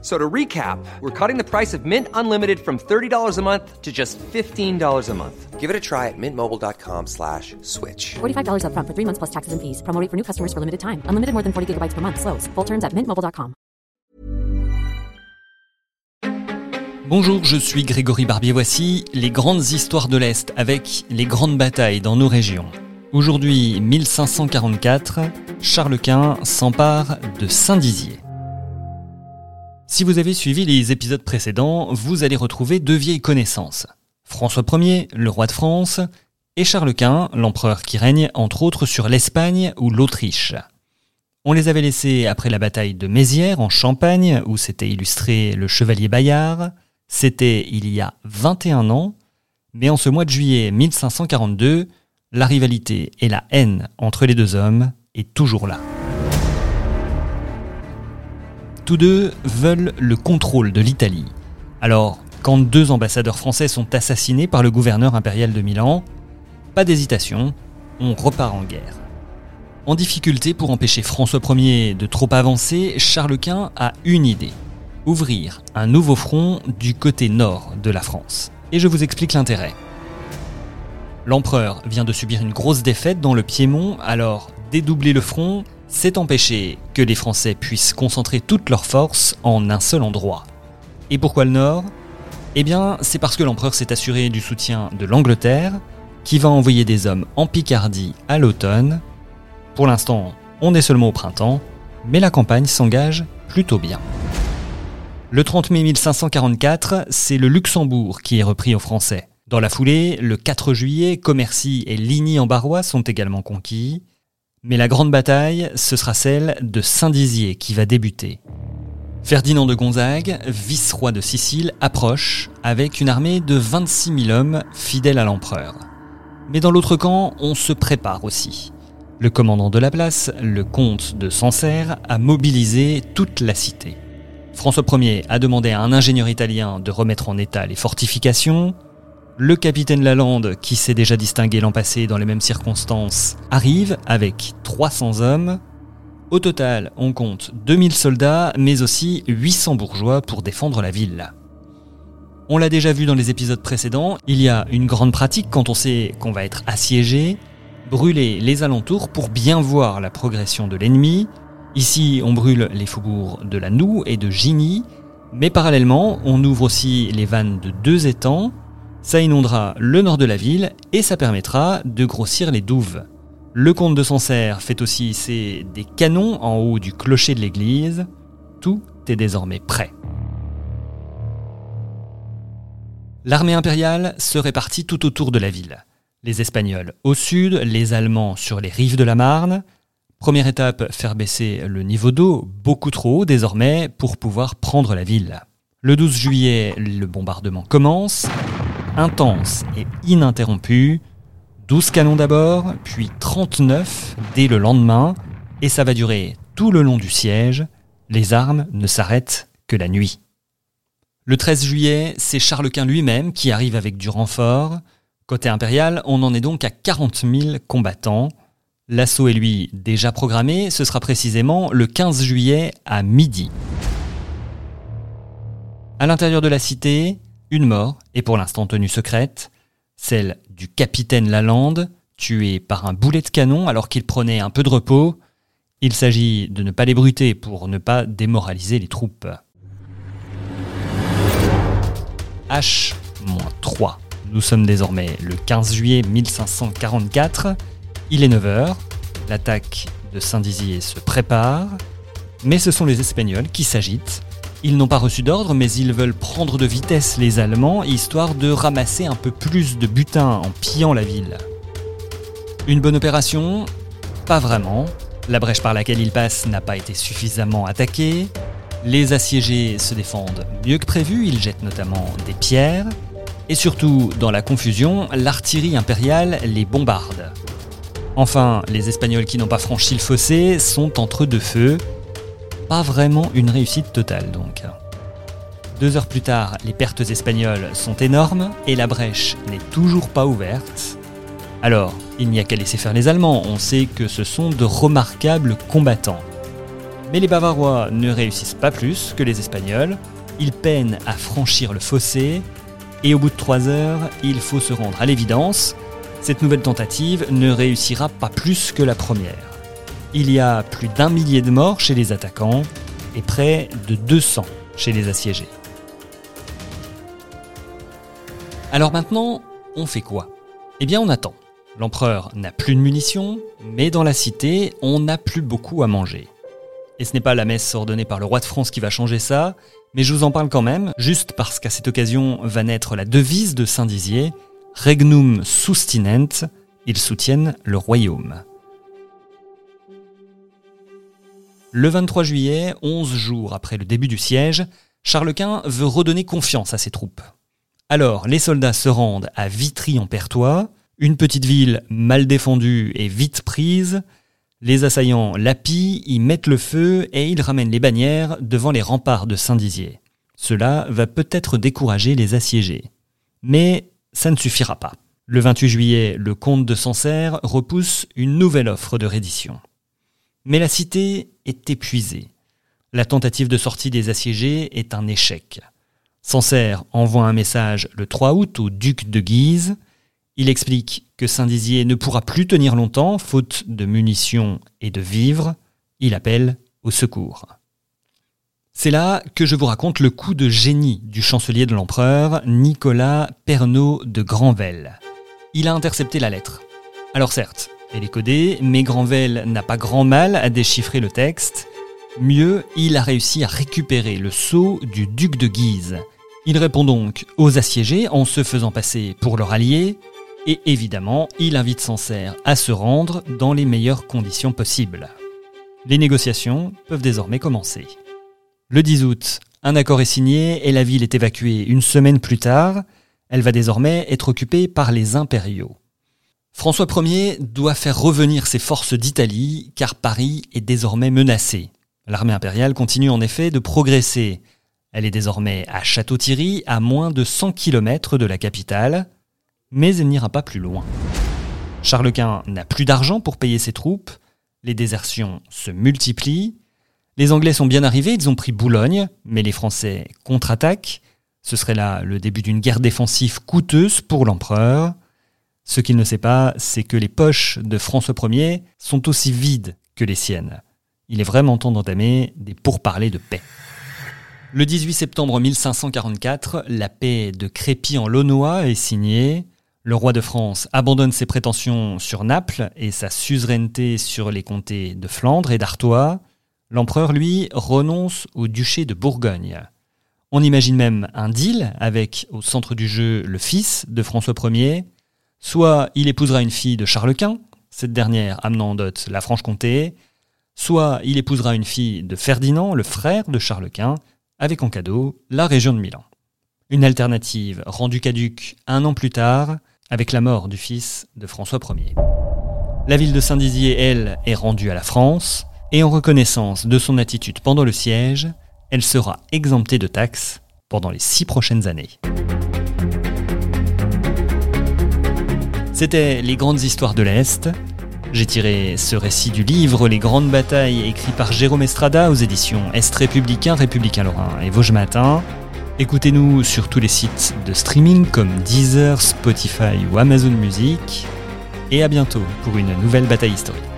So to recap, we're cutting the price of Mint Unlimited from $30 a month to just $15 a month. Give it a try at mintmobile.com slash switch. $45 upfront for three months plus taxes and fees. Promo rate for new customers for limited time. Unlimited more than 40 gigabytes per month. Slows. Full terms at mintmobile.com. Bonjour, je suis Grégory Barbier. Voici les grandes histoires de l'Est avec les grandes batailles dans nos régions. Aujourd'hui, 1544, Charles Quint s'empare de Saint-Dizier. Si vous avez suivi les épisodes précédents, vous allez retrouver deux vieilles connaissances. François Ier, le roi de France, et Charles Quint, l'empereur qui règne entre autres sur l'Espagne ou l'Autriche. On les avait laissés après la bataille de Mézières en Champagne, où s'était illustré le chevalier Bayard. C'était il y a 21 ans, mais en ce mois de juillet 1542, la rivalité et la haine entre les deux hommes est toujours là. Tous deux veulent le contrôle de l'Italie. Alors, quand deux ambassadeurs français sont assassinés par le gouverneur impérial de Milan, pas d'hésitation, on repart en guerre. En difficulté pour empêcher François Ier de trop avancer, Charles Quint a une idée. Ouvrir un nouveau front du côté nord de la France. Et je vous explique l'intérêt. L'empereur vient de subir une grosse défaite dans le Piémont, alors dédoubler le front, c'est empêcher que les Français puissent concentrer toutes leurs forces en un seul endroit. Et pourquoi le Nord? Eh bien, c'est parce que l'empereur s'est assuré du soutien de l'Angleterre, qui va envoyer des hommes en Picardie à l'automne. Pour l'instant, on est seulement au printemps, mais la campagne s'engage plutôt bien. Le 30 mai 1544, c'est le Luxembourg qui est repris aux Français. Dans la foulée, le 4 juillet, Commercy et Ligny en Barrois sont également conquis. Mais la grande bataille, ce sera celle de Saint-Dizier qui va débuter. Ferdinand de Gonzague, vice-roi de Sicile, approche avec une armée de 26 000 hommes fidèles à l'empereur. Mais dans l'autre camp, on se prépare aussi. Le commandant de la place, le comte de Sancerre, a mobilisé toute la cité. François Ier a demandé à un ingénieur italien de remettre en état les fortifications, le capitaine Lalande, qui s'est déjà distingué l'an passé dans les mêmes circonstances, arrive avec 300 hommes. Au total, on compte 2000 soldats, mais aussi 800 bourgeois pour défendre la ville. On l'a déjà vu dans les épisodes précédents, il y a une grande pratique quand on sait qu'on va être assiégé, brûler les alentours pour bien voir la progression de l'ennemi. Ici, on brûle les faubourgs de la Noue et de Gigny, mais parallèlement, on ouvre aussi les vannes de deux étangs, ça inondera le nord de la ville et ça permettra de grossir les douves. Le comte de Sancerre fait aussi hisser des canons en haut du clocher de l'église. Tout est désormais prêt. L'armée impériale se répartit tout autour de la ville. Les Espagnols au sud, les Allemands sur les rives de la Marne. Première étape, faire baisser le niveau d'eau beaucoup trop haut désormais pour pouvoir prendre la ville. Le 12 juillet, le bombardement commence intense et ininterrompue. 12 canons d'abord, puis 39 dès le lendemain, et ça va durer tout le long du siège. Les armes ne s'arrêtent que la nuit. Le 13 juillet, c'est Charles Quint lui-même qui arrive avec du renfort. Côté impérial, on en est donc à 40 000 combattants. L'assaut est lui déjà programmé, ce sera précisément le 15 juillet à midi. À l'intérieur de la cité, une mort est pour l'instant tenue secrète, celle du capitaine Lalande, tué par un boulet de canon alors qu'il prenait un peu de repos. Il s'agit de ne pas les bruter pour ne pas démoraliser les troupes. H-3. Nous sommes désormais le 15 juillet 1544. Il est 9h. L'attaque de Saint-Dizier se prépare. Mais ce sont les Espagnols qui s'agitent ils n'ont pas reçu d'ordre, mais ils veulent prendre de vitesse les Allemands, histoire de ramasser un peu plus de butin en pillant la ville. Une bonne opération? Pas vraiment. La brèche par laquelle ils passent n'a pas été suffisamment attaquée. Les assiégés se défendent mieux que prévu, ils jettent notamment des pierres. Et surtout, dans la confusion, l'artillerie impériale les bombarde. Enfin, les Espagnols qui n'ont pas franchi le fossé sont entre deux feux pas vraiment une réussite totale donc. Deux heures plus tard, les pertes espagnoles sont énormes et la brèche n'est toujours pas ouverte. Alors, il n'y a qu'à laisser faire les Allemands, on sait que ce sont de remarquables combattants. Mais les Bavarois ne réussissent pas plus que les Espagnols, ils peinent à franchir le fossé, et au bout de trois heures, il faut se rendre à l'évidence, cette nouvelle tentative ne réussira pas plus que la première. Il y a plus d'un millier de morts chez les attaquants et près de 200 chez les assiégés. Alors maintenant, on fait quoi? Eh bien on attend. L'empereur n'a plus de munitions, mais dans la cité, on n'a plus beaucoup à manger. Et ce n'est pas la messe ordonnée par le roi de France qui va changer ça, mais je vous en parle quand même, juste parce qu'à cette occasion va naître la devise de Saint-Dizier, Regnum sustinent, ils soutiennent le royaume. Le 23 juillet, 11 jours après le début du siège, Charles Quint veut redonner confiance à ses troupes. Alors, les soldats se rendent à Vitry-en-Pertois, une petite ville mal défendue et vite prise. Les assaillants la pillent, y mettent le feu et ils ramènent les bannières devant les remparts de Saint-Dizier. Cela va peut-être décourager les assiégés. Mais ça ne suffira pas. Le 28 juillet, le comte de Sancerre repousse une nouvelle offre de reddition. Mais la cité est épuisée. La tentative de sortie des assiégés est un échec. Sancerre envoie un message le 3 août au duc de Guise. Il explique que Saint-Dizier ne pourra plus tenir longtemps, faute de munitions et de vivres. Il appelle au secours. C'est là que je vous raconte le coup de génie du chancelier de l'empereur, Nicolas Pernaud de Granvelle. Il a intercepté la lettre. Alors certes, elle est codée, mais Granvelle n'a pas grand mal à déchiffrer le texte. Mieux, il a réussi à récupérer le sceau du duc de Guise. Il répond donc aux assiégés en se faisant passer pour leur allié, et évidemment, il invite Sancerre à se rendre dans les meilleures conditions possibles. Les négociations peuvent désormais commencer. Le 10 août, un accord est signé et la ville est évacuée une semaine plus tard. Elle va désormais être occupée par les impériaux. François Ier doit faire revenir ses forces d'Italie car Paris est désormais menacé. L'armée impériale continue en effet de progresser. Elle est désormais à Château-Thierry, à moins de 100 km de la capitale, mais elle n'ira pas plus loin. Charles Quint n'a plus d'argent pour payer ses troupes, les désertions se multiplient, les Anglais sont bien arrivés, ils ont pris Boulogne, mais les Français contre-attaquent. Ce serait là le début d'une guerre défensive coûteuse pour l'empereur. Ce qu'il ne sait pas, c'est que les poches de François Ier sont aussi vides que les siennes. Il est vraiment temps d'entamer des pourparlers de paix. Le 18 septembre 1544, la paix de Crépy en Launois est signée. Le roi de France abandonne ses prétentions sur Naples et sa suzeraineté sur les comtés de Flandre et d'Artois. L'empereur, lui, renonce au duché de Bourgogne. On imagine même un deal avec, au centre du jeu, le fils de François Ier. Soit il épousera une fille de Charles Quint, cette dernière amenant en dot la Franche-Comté, soit il épousera une fille de Ferdinand, le frère de Charles Quint, avec en cadeau la région de Milan. Une alternative rendue caduque un an plus tard, avec la mort du fils de François Ier. La ville de Saint-Dizier, elle, est rendue à la France, et en reconnaissance de son attitude pendant le siège, elle sera exemptée de taxes pendant les six prochaines années. C'était Les grandes histoires de l'Est. J'ai tiré ce récit du livre Les grandes batailles écrit par Jérôme Estrada aux éditions Est républicain, Républicain Lorrain et Vosges Matin. Écoutez-nous sur tous les sites de streaming comme Deezer, Spotify ou Amazon Music. Et à bientôt pour une nouvelle bataille historique.